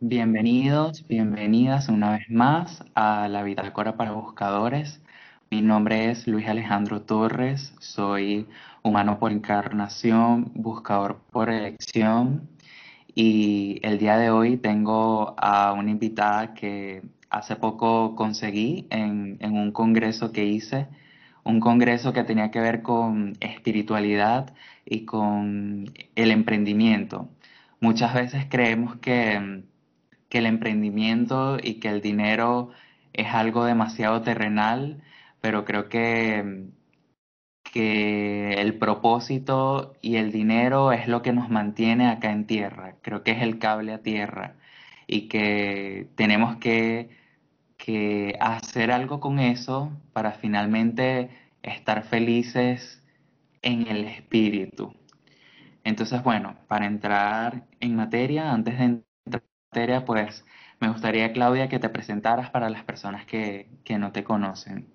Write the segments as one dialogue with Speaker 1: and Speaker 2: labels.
Speaker 1: Bienvenidos, bienvenidas una vez más a la Bitácora para Buscadores. Mi nombre es Luis Alejandro Torres, soy humano por encarnación, buscador por elección y el día de hoy tengo a una invitada que hace poco conseguí en, en un congreso que hice, un congreso que tenía que ver con espiritualidad y con el emprendimiento. Muchas veces creemos que que el emprendimiento y que el dinero es algo demasiado terrenal, pero creo que, que el propósito y el dinero es lo que nos mantiene acá en tierra. Creo que es el cable a tierra y que tenemos que, que hacer algo con eso para finalmente estar felices en el espíritu. Entonces, bueno, para entrar en materia, antes de pues me gustaría, Claudia, que te presentaras para las personas que, no te conocen.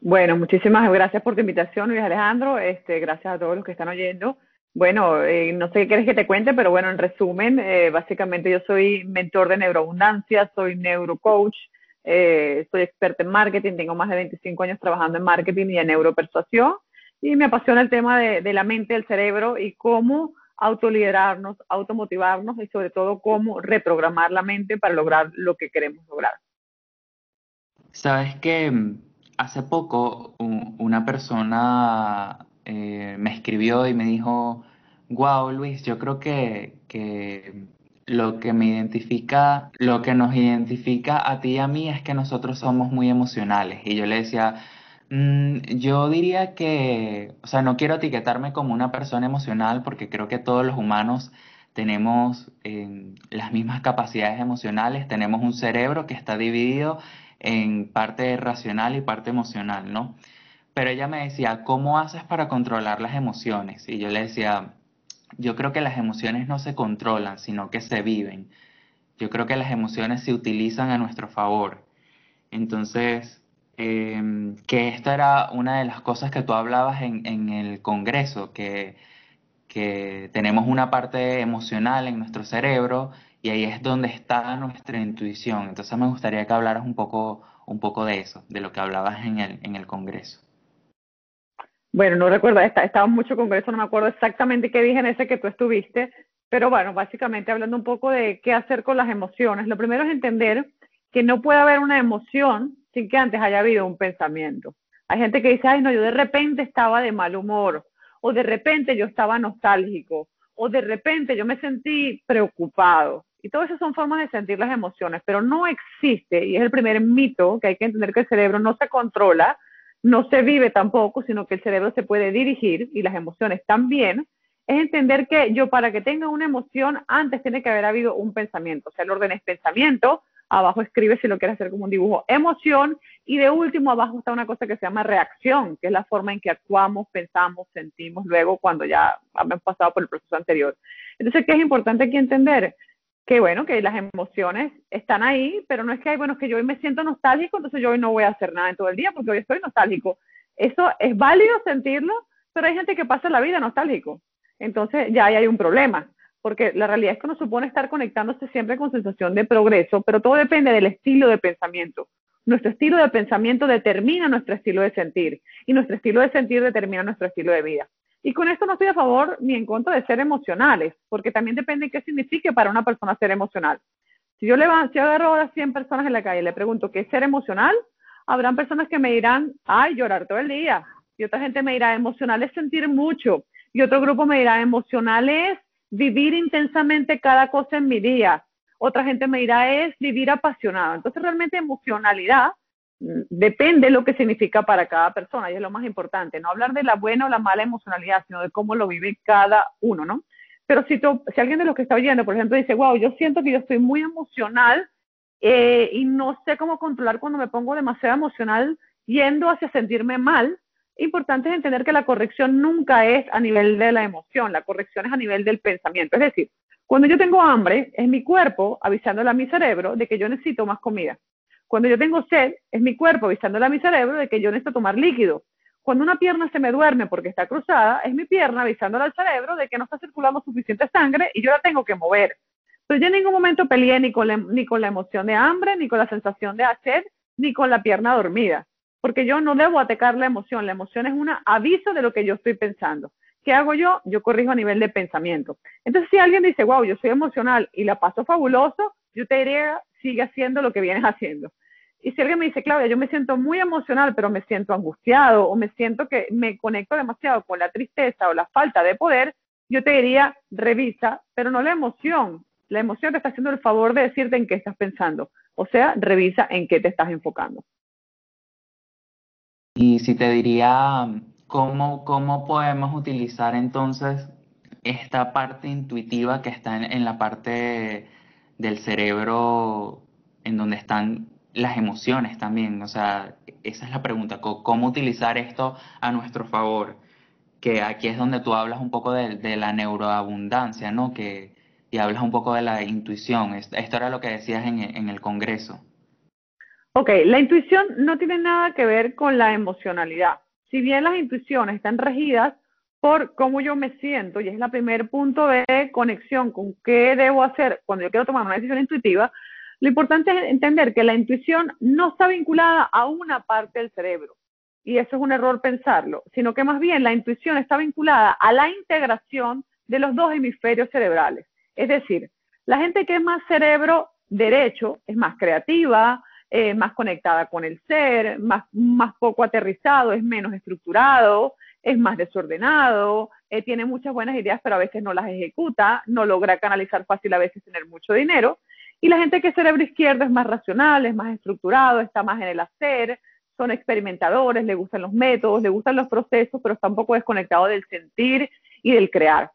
Speaker 2: Bueno, muchísimas gracias por tu invitación, Luis Alejandro. Este, gracias a todos los que están oyendo. Bueno, eh, no sé qué quieres que te cuente, pero bueno, en resumen, eh, básicamente yo soy mentor de neuroabundancia, soy neurocoach, eh, soy experta en marketing, tengo más de 25 años trabajando en marketing y en neuropersuasión y me apasiona el tema de la mente, el cerebro y cómo autoliderarnos, automotivarnos y sobre todo cómo reprogramar la mente para lograr lo que queremos lograr.
Speaker 1: Sabes que mm, hace poco una persona eh, me escribió y me dijo, wow Luis, yo creo que, que lo que me identifica, lo que nos identifica a ti y a mí es que nosotros somos muy emocionales. Y yo le decía, Mm, yo diría que, o sea, no quiero etiquetarme como una persona emocional porque creo que todos los humanos tenemos eh, las mismas capacidades emocionales, tenemos un cerebro que está dividido en parte racional y parte emocional, ¿no? Pero ella me decía, ¿cómo haces para controlar las emociones? Y yo le decía, yo creo que las emociones no se controlan, sino que se viven. Yo creo que las emociones se utilizan a nuestro favor. Entonces, Em, que esta era una de las cosas que tú hablabas en, el Congreso, que, que tenemos una parte emocional en nuestro cerebro y ahí es donde está nuestra intuición. Entonces me gustaría que hablaras un poco, un poco de eso, de lo que hablabas en el, en el Congreso.
Speaker 2: Bueno, no recuerdo, estaba mucho Congreso, no me acuerdo exactamente qué dije en ese que tú estuviste, pero bueno, básicamente hablando un poco de qué hacer con las emociones. Lo primero es entender que no puede haber una emoción sin que antes haya habido un pensamiento. Hay gente que dice, ay, no, yo de repente estaba de mal humor, o de repente yo estaba nostálgico, o de repente yo me sentí preocupado. Y todas esas son formas de sentir las emociones, pero no existe, y es el primer mito que hay que entender que el cerebro no se controla, no se vive tampoco, sino que el cerebro se puede dirigir y las emociones también, es entender que yo para que tenga una emoción antes tiene que haber habido un pensamiento, o sea, el orden es pensamiento, abajo escribe si lo quieres hacer como un dibujo, emoción, y de último abajo está una cosa que se llama reacción, que es la forma en que actuamos, pensamos, sentimos luego cuando ya hemos pasado por el proceso anterior. Entonces, ¿qué es importante aquí entender? Que bueno, que las emociones están ahí, pero no es que, bueno, que yo hoy me siento nostálgico, entonces yo hoy no voy a hacer nada en todo el día porque hoy estoy nostálgico. Eso es válido sentirlo, pero hay gente que pasa la vida nostálgico. Entonces ya ahí hay un problema porque la realidad es que nos supone estar conectándose siempre con sensación de progreso, pero todo depende del estilo de pensamiento. Nuestro estilo de pensamiento determina nuestro estilo de sentir y nuestro estilo de sentir determina nuestro estilo de vida. Y con esto no estoy a favor ni en contra de ser emocionales, porque también depende de qué signifique para una persona ser emocional. Si yo, le si yo agarro a 100 personas en la calle y le pregunto qué es ser emocional, habrán personas que me dirán, ay, llorar todo el día. Y otra gente me dirá, emocional es sentir mucho. Y otro grupo me dirá, emocional es vivir intensamente cada cosa en mi día. Otra gente me dirá es vivir apasionado. Entonces realmente emocionalidad mm, depende de lo que significa para cada persona y es lo más importante. No hablar de la buena o la mala emocionalidad, sino de cómo lo vive cada uno, ¿no? Pero si, si alguien de los que está oyendo, por ejemplo, dice, wow, yo siento que yo estoy muy emocional eh, y no sé cómo controlar cuando me pongo demasiado emocional yendo hacia sentirme mal, importante es entender que la corrección nunca es a nivel de la emoción, la corrección es a nivel del pensamiento. Es decir, cuando yo tengo hambre, es mi cuerpo avisándole a mi cerebro de que yo necesito más comida. Cuando yo tengo sed, es mi cuerpo avisándole a mi cerebro de que yo necesito tomar líquido. Cuando una pierna se me duerme porque está cruzada, es mi pierna avisándole al cerebro de que no está circulando suficiente sangre y yo la tengo que mover. Pero yo en ningún momento peleé ni con, la, ni con la emoción de hambre, ni con la sensación de hacer, ni con la pierna dormida. Porque yo no debo atacar la emoción. La emoción es un aviso de lo que yo estoy pensando. ¿Qué hago yo? Yo corrijo a nivel de pensamiento. Entonces, si alguien dice, wow, yo soy emocional y la paso fabuloso, yo te diría, sigue haciendo lo que vienes haciendo. Y si alguien me dice, Claudia, yo me siento muy emocional, pero me siento angustiado o me siento que me conecto demasiado con la tristeza o la falta de poder, yo te diría, revisa, pero no la emoción. La emoción te está haciendo el favor de decirte en qué estás pensando. O sea, revisa en qué te estás enfocando.
Speaker 1: Y si te diría, ¿cómo, cómo podemos utilizar entonces esta parte intuitiva que está en, la parte del cerebro en donde están las emociones también. O sea, esa es la pregunta, ¿cómo utilizar esto a nuestro favor? Que aquí es donde tú hablas un poco de, la neuroabundancia, ¿no? Que, y hablas un poco de la intuición. Esto era lo que decías en, en el Congreso.
Speaker 2: Ok, la intuición no tiene nada que ver con la emocionalidad. Si bien las intuiciones están regidas por cómo yo me siento, y es el primer punto de conexión con qué debo hacer cuando yo quiero tomar una decisión intuitiva, lo importante es entender que la intuición no está vinculada a una parte del cerebro, y eso es un error pensarlo, sino que más bien la intuición está vinculada a la integración de los dos hemisferios cerebrales. Es decir, la gente que es más cerebro derecho es más creativa, eh, más conectada con el ser, más, más poco aterrizado, es menos estructurado, es más desordenado, eh, tiene muchas buenas ideas, pero a veces no las ejecuta, no logra canalizar fácil a veces tener mucho dinero. Y la gente que es cerebro izquierdo es más racional, es más estructurado, está más en el hacer, son experimentadores, le gustan los métodos, le gustan los procesos, pero está un poco desconectado del sentir y del crear.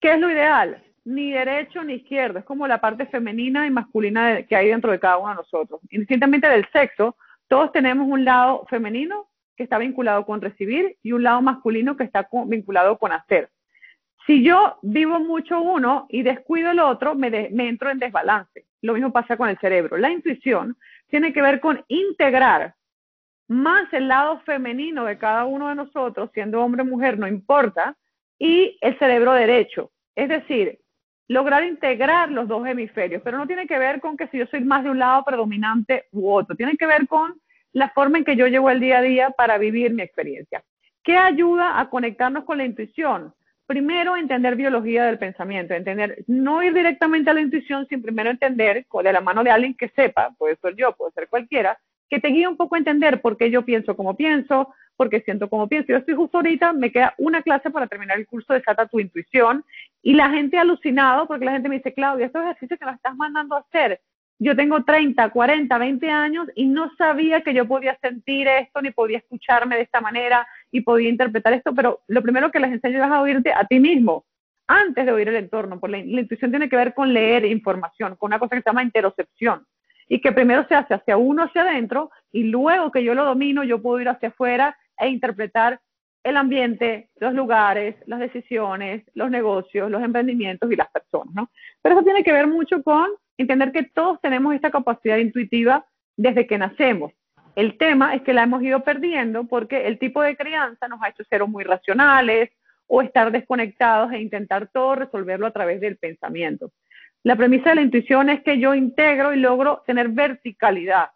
Speaker 2: ¿Qué es lo ideal? Ni derecho ni izquierdo, es como la parte femenina y masculina que hay dentro de cada uno de nosotros. Indistintamente del sexo, todos tenemos un lado femenino que está vinculado con recibir y un lado masculino que está vinculado con hacer. Si yo vivo mucho uno y descuido el otro, me, me entro en desbalance. Lo mismo pasa con el cerebro. La intuición tiene que ver con integrar más el lado femenino de cada uno de nosotros, siendo hombre o mujer, no importa, y el cerebro derecho. Es decir, lograr integrar los dos hemisferios, pero no tiene que ver con que si yo soy más de un lado predominante u otro, tiene que ver con la forma en que yo llevo el día a día para vivir mi experiencia. ¿Qué ayuda a conectarnos con la intuición? primero entender biología del pensamiento, entender, no ir directamente a la intuición sin primero entender, de la mano de alguien que sepa, puede ser yo, puede ser cualquiera, que te guíe un poco a entender por qué yo pienso como pienso, por qué siento como pienso. Yo estoy justo ahorita, me queda una clase para terminar el curso de Sata tu intuición y la gente alucinado porque la gente me dice, Claudia, estos ejercicios que nos estás mandando a hacer, yo tengo 30, 40, 20 años y no sabía que yo podía sentir esto, ni podía escucharme de esta manera y podía interpretar esto, pero lo primero que les enseño es a oírte a ti mismo, antes de oír el entorno, porque la, intuición tiene que ver con leer información, con una cosa que se llama interocepción, y que primero se hace hacia uno, hacia adentro, y luego que yo lo domino, yo puedo ir hacia afuera e interpretar el ambiente, los lugares, las decisiones, los negocios, los emprendimientos y las personas, ¿no? Pero eso tiene que ver mucho con entender que todos tenemos esta capacidad intuitiva desde que nacemos. El tema es que la hemos ido perdiendo porque el tipo de crianza nos ha hecho ser muy racionales o estar desconectados e intentar todo resolverlo a través del pensamiento. La premisa de la intuición es que yo integro y logro tener verticalidad.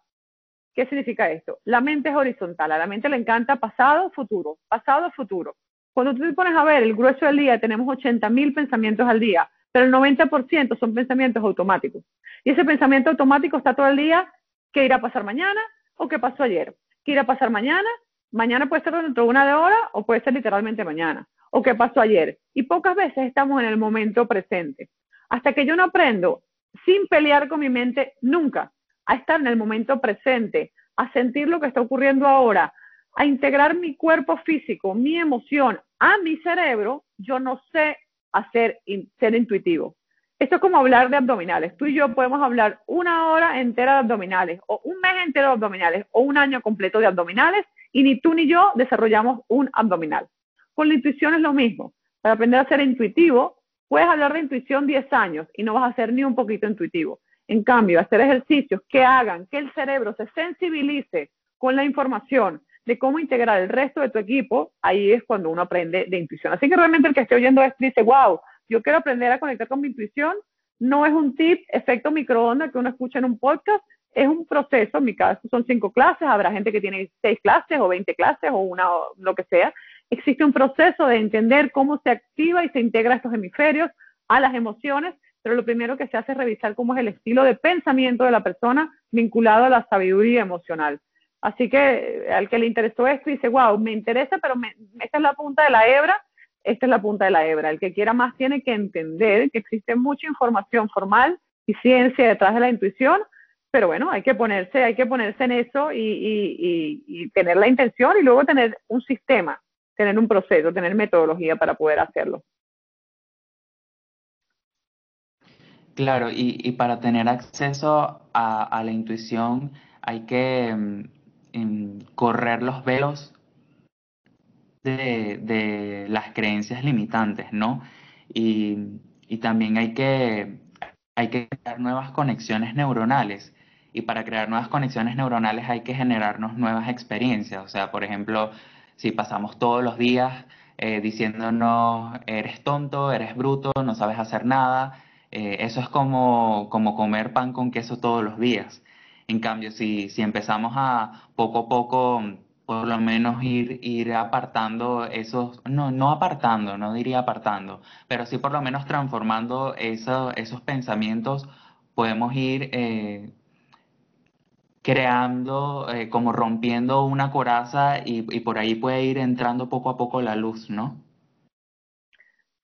Speaker 2: ¿Qué significa esto? La mente es horizontal, a la mente le encanta pasado, futuro, pasado, futuro. Cuando tú te pones a ver el grueso del día, tenemos 80 mil pensamientos al día pero el 90% son pensamientos automáticos. Y ese pensamiento automático está todo el día, ¿qué irá a pasar mañana o qué pasó ayer? ¿Qué irá a pasar mañana? Mañana puede ser dentro de una hora o puede ser literalmente mañana. ¿O qué pasó ayer? Y pocas veces estamos en el momento presente. Hasta que yo no aprendo, sin pelear con mi mente, nunca, a estar en el momento presente, a sentir lo que está ocurriendo ahora, a integrar mi cuerpo físico, mi emoción a mi cerebro, yo no sé hacer ser intuitivo. Esto es como hablar de abdominales. Tú y yo podemos hablar una hora entera de abdominales, o un mes entero de abdominales, o un año completo de abdominales, y ni tú ni yo desarrollamos un abdominal. Con la intuición es lo mismo. Para aprender a ser intuitivo, puedes hablar de intuición 10 años y no vas a ser ni un poquito intuitivo. En cambio, hacer ejercicios que hagan que el cerebro se sensibilice con la información, de cómo integrar el resto de tu equipo, ahí es cuando uno aprende de intuición. Así que realmente el que esté oyendo esto dice, wow, yo quiero aprender a conectar con mi intuición, no es un tip, efecto microondas que uno escucha en un podcast, es un proceso, en mi caso son cinco clases, habrá gente que tiene seis clases o veinte clases o una o lo que sea. Existe un proceso de entender cómo se activa y se integra estos hemisferios a las emociones, pero lo primero que se hace es revisar cómo es el estilo de pensamiento de la persona vinculado a la sabiduría emocional. Así que eh, al que le interesó esto dice, wow, me interesa, pero esta es la punta de la hebra, esta es la punta de la hebra. El que quiera más tiene que entender que existe mucha información formal y ciencia detrás de la intuición, pero bueno, hay que ponerse, hay que ponerse en eso y, tener la intención y luego tener un sistema, tener un proceso, tener metodología para poder hacerlo.
Speaker 1: Claro, y, para tener acceso a, la intuición hay que mm, correr los velos de, las creencias limitantes, ¿no? Y, también hay que, hay que crear nuevas conexiones neuronales y para crear nuevas conexiones neuronales hay que generarnos nuevas experiencias. O sea, por ejemplo, si pasamos todos los días eh, diciéndonos, eres tonto, eres bruto, no sabes hacer nada, eh, eso es como, como comer pan con queso todos los días. En cambio, si, si empezamos a poco a poco, por lo menos ir, ir apartando esos, no, no apartando, no diría apartando, pero sí por lo menos transformando esos pensamientos, podemos ir eh, creando, eh, como rompiendo una coraza y, por ahí puede ir entrando poco a poco la luz, ¿no?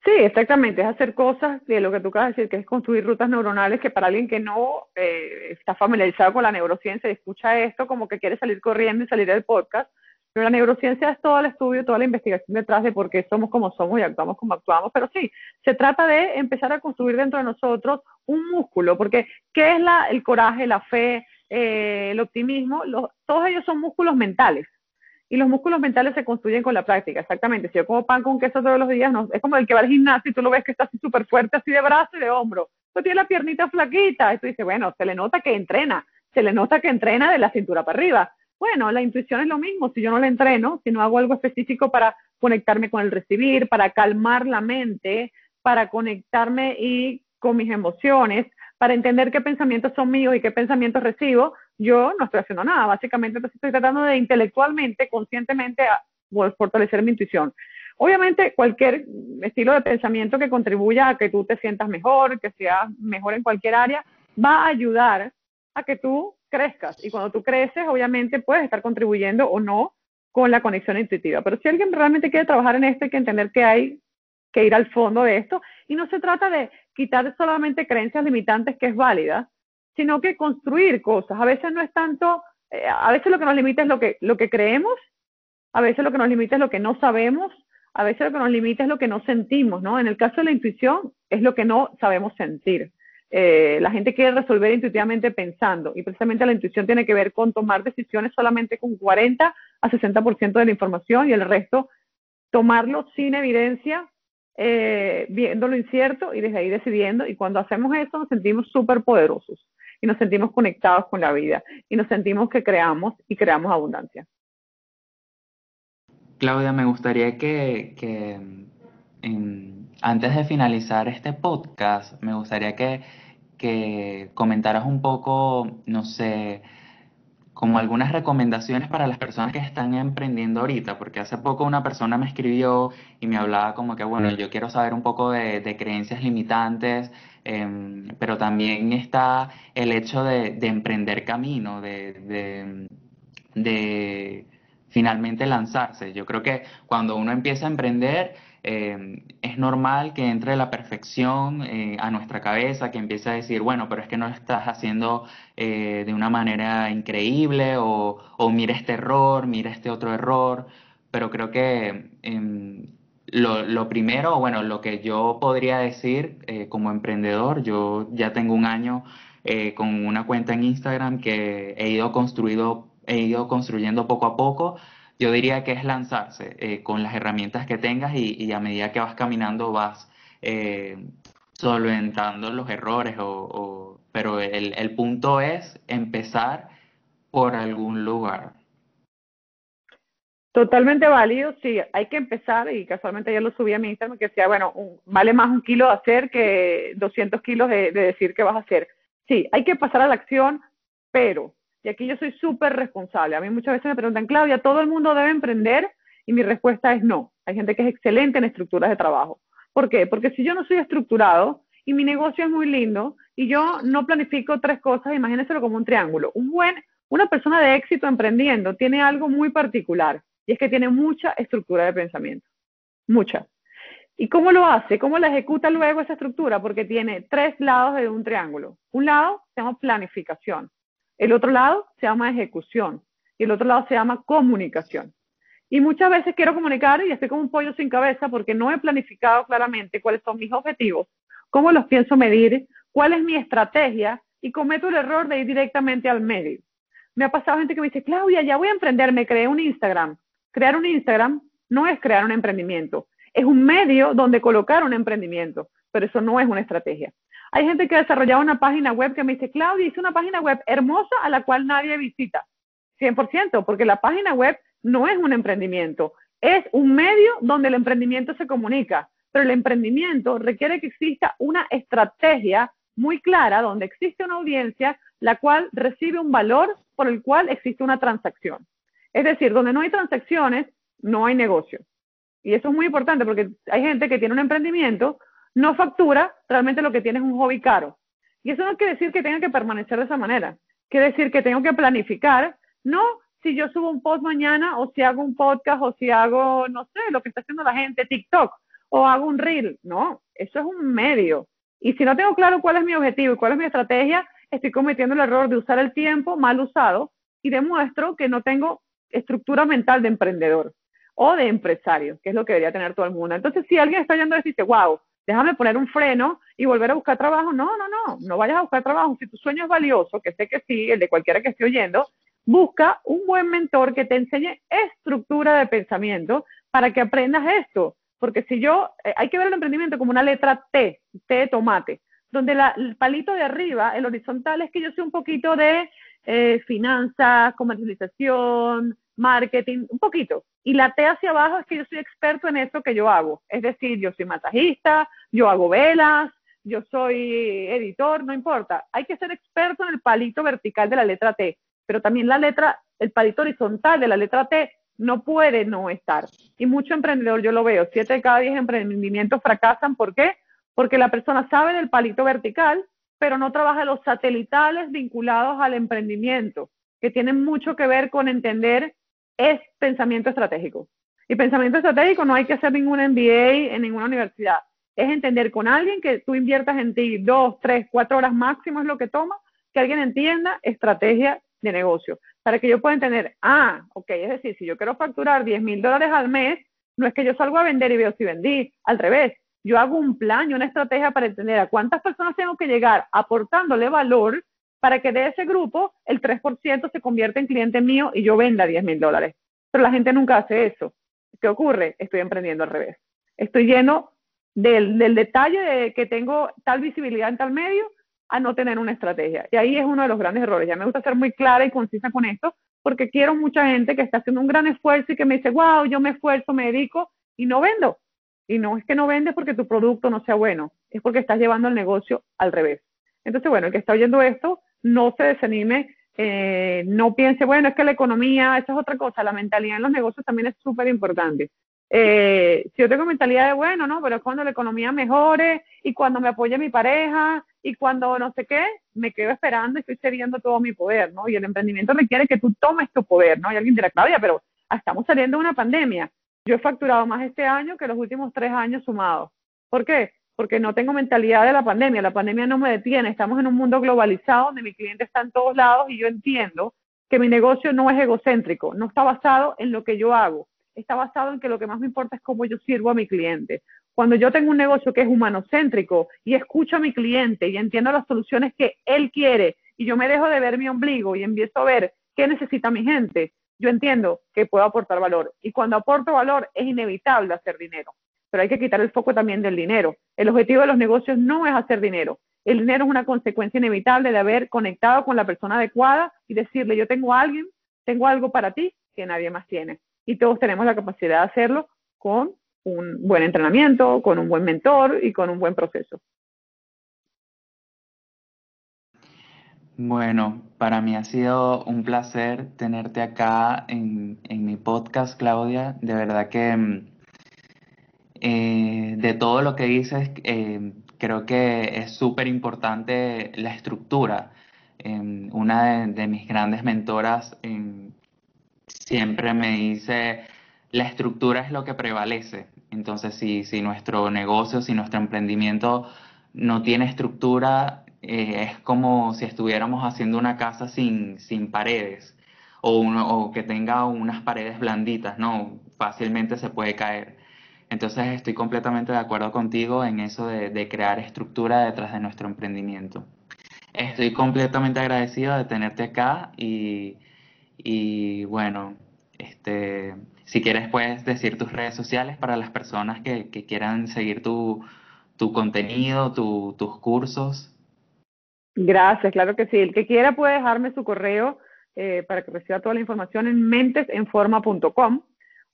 Speaker 2: Sí, exactamente, es hacer cosas de lo que tú acabas de decir, que es construir rutas neuronales que para alguien que no eh, está familiarizado con la neurociencia y escucha esto como que quiere salir corriendo y salir del podcast, pero la neurociencia es todo el estudio, toda la investigación detrás de por qué somos como somos y actuamos como actuamos, pero sí, se trata de empezar a construir dentro de nosotros un músculo, porque ¿qué es la, el coraje, la fe, eh, el optimismo, todos ellos son músculos mentales. Y los músculos mentales se construyen con la práctica, exactamente. Si yo como pan con queso todos los días, no, es como el que va al gimnasio y tú lo ves que está así súper fuerte, así de brazo y de hombro. Tú tiene la piernita flaquita. Y tú dices, bueno, se le nota que entrena, se le nota que entrena de la cintura para arriba. Bueno, la intuición es lo mismo. Si yo no la entreno, si no hago algo específico para conectarme con el recibir, para calmar la mente, para conectarme y con mis emociones, para entender qué pensamientos son míos y qué pensamientos recibo, yo no estoy haciendo nada. Básicamente, estoy tratando de intelectualmente, conscientemente, a, fortalecer mi intuición. Obviamente, cualquier estilo de pensamiento que contribuya a que tú te sientas mejor, que seas mejor en cualquier área, va a ayudar a que tú crezcas. Y cuando tú creces, obviamente puedes estar contribuyendo o no con la conexión intuitiva. Pero si alguien realmente quiere trabajar en esto, hay que entender que hay que ir al fondo de esto. Y no se trata de quitar solamente creencias limitantes que es válida, sino que construir cosas. A veces no es tanto, eh, a veces lo que nos limita es lo que, lo que creemos, a veces lo que nos limita es lo que no sabemos, a veces lo que nos limita es lo que no sentimos, ¿no? En el caso de la intuición es lo que no sabemos sentir. Eh, la gente quiere resolver intuitivamente pensando y precisamente la intuición tiene que ver con tomar decisiones solamente con 40 a 60% de la información y el resto tomarlo sin evidencia eh, viendo lo incierto y desde ahí decidiendo. Y cuando hacemos eso nos sentimos súper poderosos y nos sentimos conectados con la vida y nos sentimos que creamos y creamos abundancia.
Speaker 1: Claudia, me gustaría que, que antes de finalizar este podcast, me gustaría que, que comentaras un poco, no sé, como algunas recomendaciones para las personas que están emprendiendo ahorita, porque hace poco una persona me escribió y me hablaba como que, bueno, yo quiero saber un poco de, creencias limitantes, em, pero también está el hecho de, emprender camino, de, de finalmente lanzarse. Yo creo que cuando uno empieza a emprender, eh, es normal que entre la perfección eh, a nuestra cabeza, que empiece a decir, bueno, pero es que no lo estás haciendo eh, de una manera increíble o, o, mira este error, mira este otro error, pero creo que em, lo, lo, primero, bueno, lo que yo podría decir como emprendedor, yo ya tengo un año con una cuenta en Instagram que he ido construido, he ido construyendo poco a poco yo diría que es lanzarse eh, con las herramientas que tengas y, a medida que vas caminando vas eh, solventando los errores, o, pero el, el punto es empezar por algún lugar.
Speaker 2: Totalmente válido, sí, hay que empezar, y casualmente ya lo subí a mi Instagram, que decía, bueno, vale más un kilo de hacer que 200 kilos de decir que vas a hacer. Sí, hay que pasar a la acción, pero, y aquí yo soy súper responsable, a mí muchas veces me preguntan, Claudia, ¿todo el mundo debe emprender? Y mi respuesta es no, hay gente que es excelente en estructuras de trabajo. ¿Por qué? Porque si yo no soy estructurado y mi negocio es muy lindo y yo no planifico tres cosas, imagínenselo como un triángulo. Un buen, una persona de éxito emprendiendo tiene algo muy particular y es que tiene mucha estructura de pensamiento, mucha. ¿Y cómo lo hace? ¿Cómo la ejecuta luego esa estructura? Porque tiene tres lados de un triángulo. Un lado se llama planificación, el otro lado se llama ejecución y el otro lado se llama comunicación. Y muchas veces quiero comunicar y estoy como un pollo sin cabeza porque no he planificado claramente cuáles son mis objetivos, cómo los pienso medir, cuál es mi estrategia y cometo el error de ir directamente al medio. Me ha pasado gente que me dice, Claudia, ya voy a emprender, me creé un Instagram. Crear un Instagram no es crear un emprendimiento, es un medio donde colocar un emprendimiento, pero eso no es una estrategia. Hay gente que ha desarrollado una página web que me dice, Claudia, hice una página web hermosa a la cual nadie visita. 100%, porque la página web no es un emprendimiento, es un medio donde el emprendimiento se comunica, pero el emprendimiento requiere que exista una estrategia muy clara donde existe una audiencia la cual recibe un valor por el cual existe una transacción. Es decir, donde no hay transacciones, no hay negocio. Y eso es muy importante porque hay gente que tiene un emprendimiento, no factura, realmente lo que tiene es un hobby caro. Y eso no quiere decir que tenga que permanecer de esa manera. Quiere decir que tengo que planificar, no si yo subo un post mañana o si hago un podcast o si hago, no sé, lo que está haciendo la gente, TikTok, o hago un reel. No, eso es un medio. Y si no tengo claro cuál es mi objetivo y cuál es mi estrategia, estoy cometiendo el error de usar el tiempo mal usado y demuestro que no tengo estructura mental de emprendedor o de empresario, que es lo que debería tener todo el mundo. Entonces, si alguien está yendo a decirte, wow, déjame poner un freno y volver a buscar trabajo, no, no, no, no vayas a buscar trabajo. Si tu sueño es valioso, que sé que sí, el de cualquiera que esté oyendo, busca un buen mentor que te enseñe estructura de pensamiento para que aprendas esto. Porque si yo, eh, hay que ver el emprendimiento como una letra T, T de tomate, donde el palito de arriba, el horizontal, es que yo sé un poquito de eh, finanzas, comercialización, marketing, un poquito. Y la T hacia abajo es que yo soy experto en eso que yo hago. Es decir, yo soy masajista, yo hago velas, yo soy editor, no importa. Hay que ser experto en el palito vertical de la letra T, pero también la letra, el palito horizontal de la letra T no puede no estar. Y mucho emprendedor, yo lo veo, siete de cada diez emprendimientos fracasan. ¿Por qué? Porque la persona sabe del palito vertical, pero no trabaja los satelitales vinculados al emprendimiento, que tienen mucho que ver con entender es pensamiento estratégico. Y pensamiento estratégico no hay que hacer ningún MBA en ninguna universidad. Es entender con alguien que tú inviertas en ti dos, tres, cuatro horas máximo es lo que toma, que alguien entienda estrategia de negocio. Para que yo pueda entender, ah, ok, es decir, si yo quiero facturar 10 mil dólares al mes, no es que yo salgo a vender y veo si vendí, al revés, yo hago un plan y una estrategia para entender a cuántas personas tengo que llegar aportándole valor para que de ese grupo el 3% se convierta en cliente mío y yo venda 10 mil dólares. Pero la gente nunca hace eso. ¿Qué ocurre? Estoy emprendiendo al revés. Estoy lleno del, detalle de que tengo tal visibilidad en tal medio a no tener una estrategia. Y ahí es uno de los grandes errores. Ya me gusta ser muy clara y concisa con esto, porque quiero mucha gente que está haciendo un gran esfuerzo y que me dice, wow, yo me esfuerzo, me dedico y no vendo. Y no es que no vendes porque tu producto no sea bueno, es porque estás llevando el negocio al revés. Entonces, bueno, el que está oyendo esto, no se desanime, eh, no piense, bueno, es que la economía, esa es otra cosa, la mentalidad en los negocios también es súper importante. Eh, si yo tengo mentalidad de, bueno, no, pero es cuando la economía mejore y cuando me apoye mi pareja y cuando no sé qué, me quedo esperando y estoy cediendo todo mi poder, ¿no? Y el emprendimiento requiere que tú tomes tu poder, ¿no? Y alguien dirá, Claudia, pero estamos saliendo de una pandemia. Yo he facturado más este año que los últimos tres años sumados. ¿Por qué? Porque no tengo mentalidad de la pandemia, la pandemia no me detiene, estamos en un mundo globalizado donde mi cliente está en todos lados y yo entiendo que mi negocio no es egocéntrico, no está basado en lo que yo hago, está basado en que lo que más me importa es cómo yo sirvo a mi cliente. Cuando yo tengo un negocio que es humanocéntrico y escucho a mi cliente y entiendo las soluciones que él quiere y yo me dejo de ver mi ombligo y empiezo a ver qué necesita mi gente, yo entiendo que puedo aportar valor. Y cuando aporto valor es inevitable hacer dinero pero hay que quitar el foco también del dinero. El objetivo de los negocios no es hacer dinero. El dinero es una consecuencia inevitable de haber conectado con la persona adecuada y decirle, yo tengo a alguien, tengo algo para ti que nadie más tiene. y todos tenemos la capacidad de hacerlo con un buen entrenamiento, con un buen mentor y con un buen proceso.
Speaker 1: Bueno, para mí ha sido un placer tenerte acá en, mi podcast, Claudia. De verdad que mm, eh, de todo lo que dices, eh, creo que es súper importante la estructura. Em, una de, mis grandes mentoras em, siempre me dice, la estructura es lo que prevalece. Entonces, si, si nuestro negocio, si nuestro emprendimiento no tiene estructura, eh, es como si estuviéramos haciendo una casa sin, sin paredes o, uno, o que tenga unas paredes blanditas, ¿no? Fácilmente se puede caer. Entonces estoy completamente de acuerdo contigo en eso de, crear estructura detrás de nuestro emprendimiento. Estoy completamente agradecido de tenerte acá y, bueno, este, si quieres puedes decir tus redes sociales para las personas que, quieran seguir tu, contenido, tu, tus cursos.
Speaker 2: Gracias, claro que sí. El que quiera puede dejarme su correo eh, para que reciba toda la información en mentesenforma.com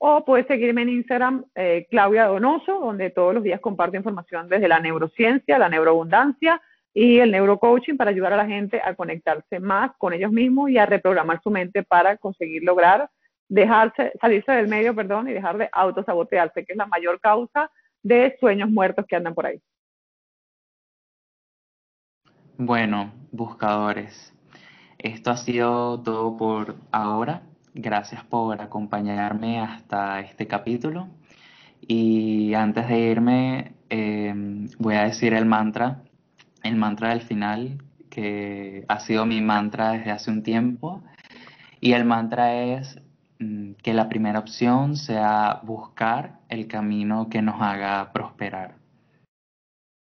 Speaker 2: o puede seguirme en Instagram, eh, Claudia Donoso, donde todos los días comparto información desde la neurociencia, la neuroabundancia y el neurocoaching para ayudar a la gente a conectarse más con ellos mismos y a reprogramar su mente para conseguir lograr dejarse, salirse del medio, perdón, y dejar de autosabotearse, que es la mayor causa de sueños muertos que andan por ahí.
Speaker 1: Bueno, buscadores, esto ha sido todo por ahora. Gracias por acompañarme hasta este capítulo. Y antes de irme, em, voy a decir el mantra, el mantra del final, que ha sido mi mantra desde hace un tiempo. Y el mantra es mm, que la primera opción sea buscar el camino que nos haga prosperar.